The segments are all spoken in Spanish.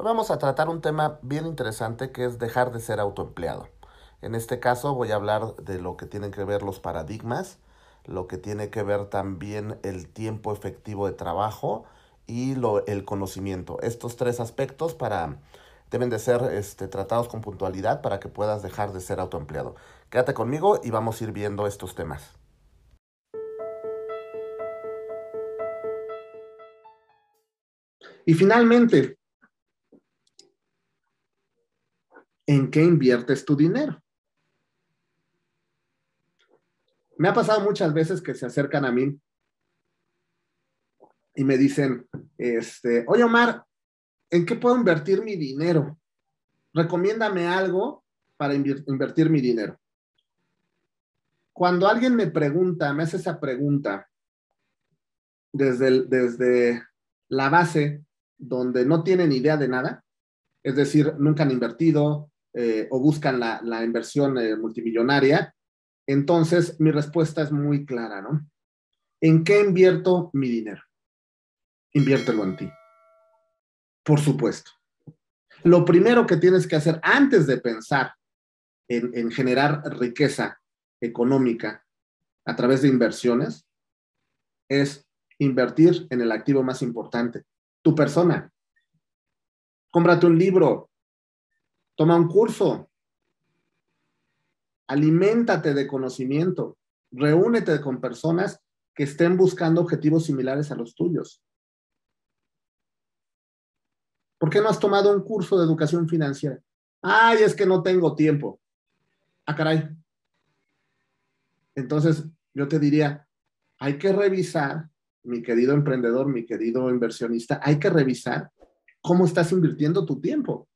Hoy vamos a tratar un tema bien interesante que es dejar de ser autoempleado. En este caso voy a hablar de lo que tienen que ver los paradigmas, lo que tiene que ver también el tiempo efectivo de trabajo y lo, el conocimiento. Estos tres aspectos para, deben de ser este, tratados con puntualidad para que puedas dejar de ser autoempleado. Quédate conmigo y vamos a ir viendo estos temas. Y finalmente, ¿en qué inviertes tu dinero? Me ha pasado muchas veces que se acercan a mí y me dicen, este, oye Omar, ¿en qué puedo invertir mi dinero? Recomiéndame algo para invertir mi dinero. Cuando alguien me pregunta, me hace esa pregunta desde, desde la base donde no tienen idea de nada, es decir, nunca han invertido eh, o buscan la, inversión eh, multimillonaria, entonces mi respuesta es muy clara, ¿no? ¿En qué invierto mi dinero? Inviértelo en ti. Por supuesto. Lo primero que tienes que hacer antes de pensar en, en generar riqueza económica a través de inversiones es invertir en el activo más importante, tu persona. Cómprate un libro, toma un curso, aliméntate de conocimiento, reúnete con personas que estén buscando objetivos similares a los tuyos. ¿Por qué no has tomado un curso de educación financiera? Ay, es que no tengo tiempo. Ah, caray. Entonces, yo te diría, hay que revisar mi querido emprendedor, mi querido inversionista, hay que revisar cómo estás invirtiendo tu tiempo.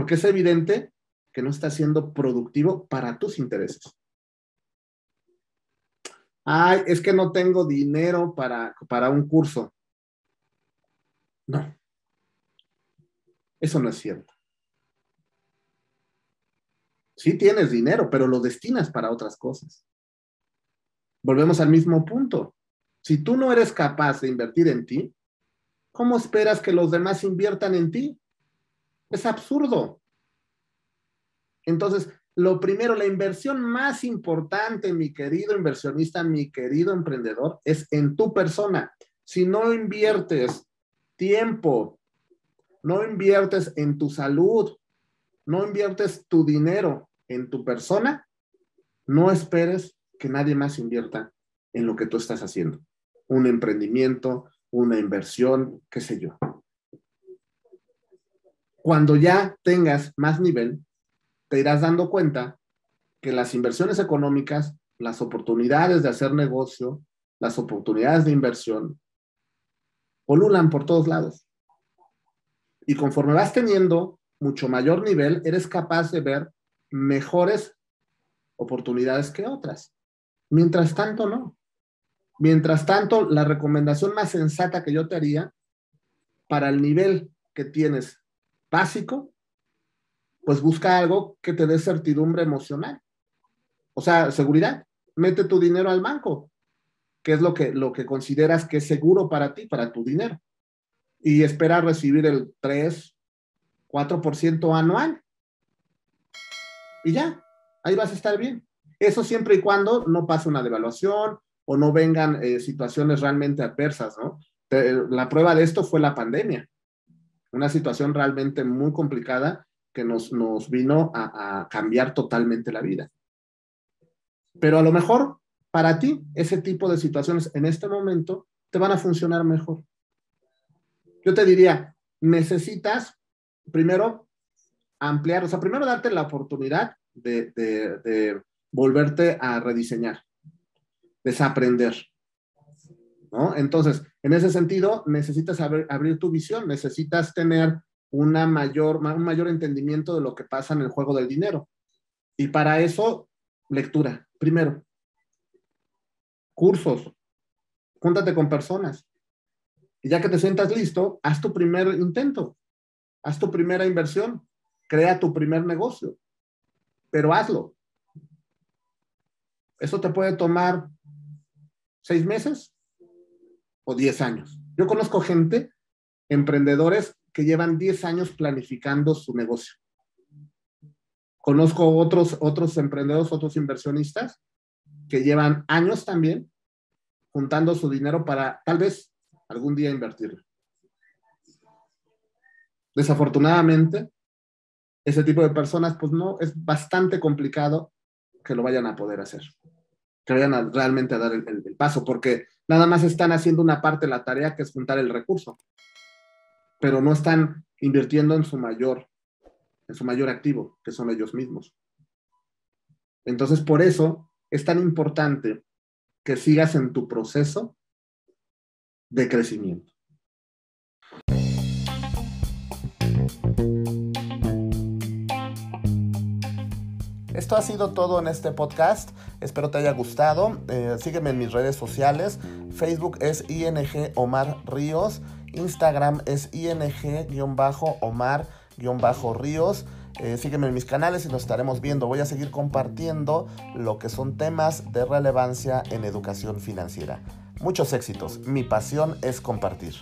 Porque es evidente que no estás siendo productivo para tus intereses. Ay, es que no tengo dinero para, para un curso. No. Eso no es cierto. Sí tienes dinero, pero lo destinas para otras cosas volvemos al mismo punto. Si tú no eres capaz de invertir en ti, ¿cómo esperas que los demás inviertan en ti? Es absurdo. Entonces, lo primero, la inversión más importante, mi querido inversionista, mi querido emprendedor, es en tu persona. Si no inviertes tiempo, no inviertes en tu salud, no inviertes tu dinero en tu persona, no esperes que nadie más invierta en lo que tú estás haciendo. Un emprendimiento, una inversión, qué sé yo. Cuando ya tengas más nivel, te irás dando cuenta que las inversiones económicas, las oportunidades de hacer negocio, las oportunidades de inversión, polulan por todos lados. Y conforme vas teniendo mucho mayor nivel, eres capaz de ver mejores oportunidades que otras. Mientras tanto, no. Mientras tanto, la recomendación más sensata que yo te haría para el nivel que tienes básico, pues busca algo que te dé certidumbre emocional. O sea, seguridad. Mete tu dinero al banco, que es lo que, lo que consideras que es seguro para ti, para tu dinero. Y espera recibir el 3, 4% anual. Y ya, ahí vas a estar bien. Eso siempre y cuando no pase una devaluación o no vengan eh, situaciones realmente adversas, ¿no? La prueba de esto fue la pandemia, una situación realmente muy complicada que nos, nos vino a, cambiar totalmente la vida. Pero a lo mejor para ti ese tipo de situaciones en este momento te van a funcionar mejor. Yo te diría, necesitas primero ampliar, o sea, primero darte la oportunidad de, de, volverte a rediseñar, desaprender. ¿No? Entonces, en ese sentido, necesitas abrir, tu visión, necesitas tener una mayor, un mayor entendimiento de lo que pasa en el juego del dinero. Y para eso, lectura, primero. Cursos, júntate con personas. Y ya que te sientas listo, haz tu primer intento, haz tu primera inversión, crea tu primer negocio, pero hazlo. Eso te puede tomar seis meses o diez años. Yo conozco gente emprendedores que llevan 10 años planificando su negocio. Conozco otros, otros emprendedores, otros inversionistas que llevan años también juntando su dinero para tal vez algún día invertirlo. Desafortunadamente, ese tipo de personas, pues no, es bastante complicado que lo vayan a poder hacer, que vayan realmente a dar el, paso, porque nada más están haciendo una parte de la tarea que es juntar el recurso, pero no están invirtiendo en su mayor, en su mayor activo, que son ellos mismos. Entonces, por eso es tan importante que sigas en tu proceso de crecimiento. Esto ha sido todo en este podcast. Espero te haya gustado. Eh, sígueme en mis redes sociales. Facebook es ING Omar Ríos. Instagram es ING-Omar-Ríos. Eh, sígueme en mis canales y nos estaremos viendo. Voy a seguir compartiendo lo que son temas de relevancia en educación financiera. Muchos éxitos. Mi pasión es compartir.